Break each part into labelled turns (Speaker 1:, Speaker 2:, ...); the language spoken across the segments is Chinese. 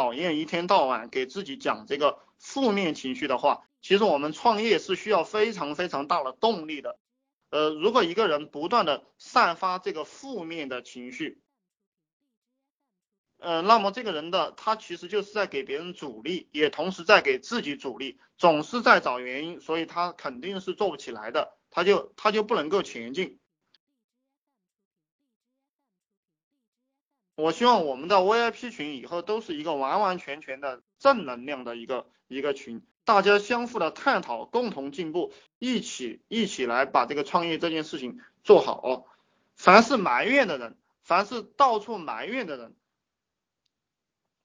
Speaker 1: 讨厌一天到晚给自己讲这个负面情绪的话，其实我们创业是需要非常非常大的动力的。呃，如果一个人不断的散发这个负面的情绪，呃，那么这个人的他其实就是在给别人阻力，也同时在给自己阻力，总是在找原因，所以他肯定是做不起来的，他就他就不能够前进。我希望我们的 VIP 群以后都是一个完完全全的正能量的一个一个群，大家相互的探讨，共同进步，一起一起来把这个创业这件事情做好。凡是埋怨的人，凡是到处埋怨的人，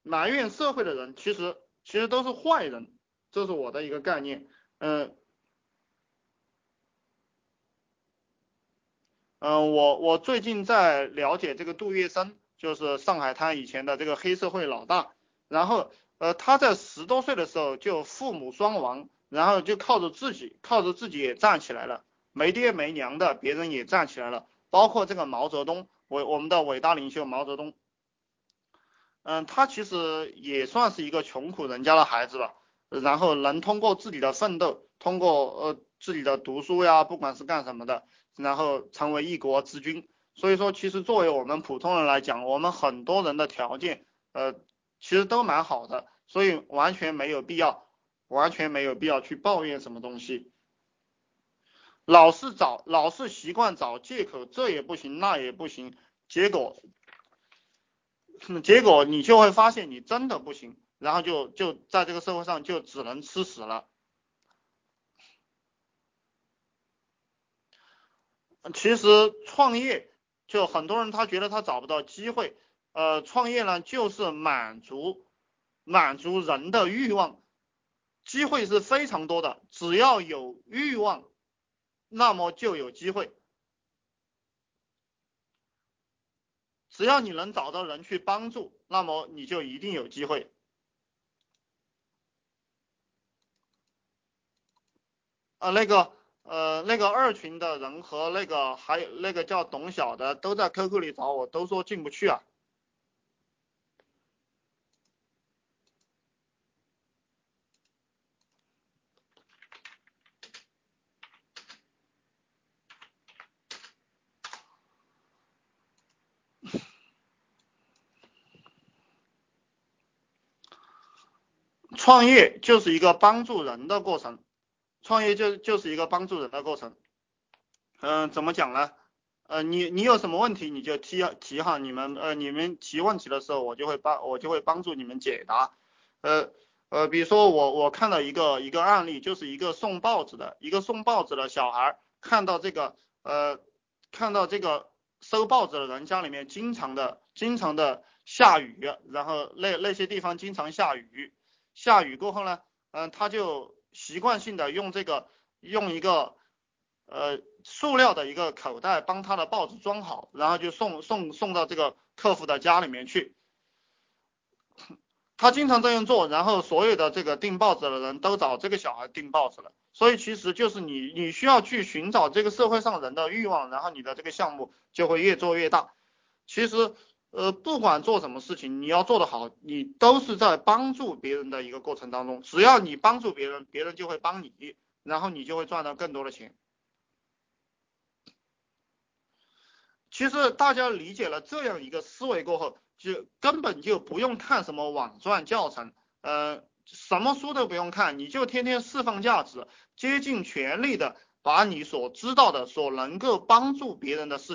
Speaker 1: 埋怨社会的人，其实其实都是坏人，这是我的一个概念。嗯嗯，我我最近在了解这个杜月笙。就是上海滩以前的这个黑社会老大，然后呃他在十多岁的时候就父母双亡，然后就靠着自己，靠着自己也站起来了，没爹没娘的别人也站起来了，包括这个毛泽东，我我们的伟大领袖毛泽东，嗯他其实也算是一个穷苦人家的孩子吧，然后能通过自己的奋斗，通过呃自己的读书呀，不管是干什么的，然后成为一国之君。所以说，其实作为我们普通人来讲，我们很多人的条件，呃，其实都蛮好的，所以完全没有必要，完全没有必要去抱怨什么东西。老是找，老是习惯找借口，这也不行，那也不行，结果，结果你就会发现你真的不行，然后就就在这个社会上就只能吃屎了。其实创业。就很多人他觉得他找不到机会，呃，创业呢就是满足满足人的欲望，机会是非常多的，只要有欲望，那么就有机会，只要你能找到人去帮助，那么你就一定有机会。啊，那个。呃，那个二群的人和那个还有那个叫董晓的都在 QQ 里找我，都说进不去啊。创业就是一个帮助人的过程。创业就就是一个帮助人的过程，嗯，怎么讲呢？呃，你你有什么问题你就提提哈，你们呃你们提问题的时候我就会帮我就会帮助你们解答，呃呃，比如说我我看到一个一个案例，就是一个送报纸的一个送报纸的小孩，看到这个呃看到这个收报纸的人家里面经常的经常的下雨，然后那那些地方经常下雨，下雨过后呢，嗯，他就。习惯性的用这个用一个呃塑料的一个口袋帮他的报纸装好，然后就送送送到这个客户的家里面去。他经常这样做，然后所有的这个订报纸的人都找这个小孩订报纸了。所以其实就是你你需要去寻找这个社会上人的欲望，然后你的这个项目就会越做越大。其实。呃，不管做什么事情，你要做得好，你都是在帮助别人的一个过程当中。只要你帮助别人，别人就会帮你，然后你就会赚到更多的钱。其实大家理解了这样一个思维过后，就根本就不用看什么网赚教程，呃，什么书都不用看，你就天天释放价值，竭尽全力的把你所知道的、所能够帮助别人的事。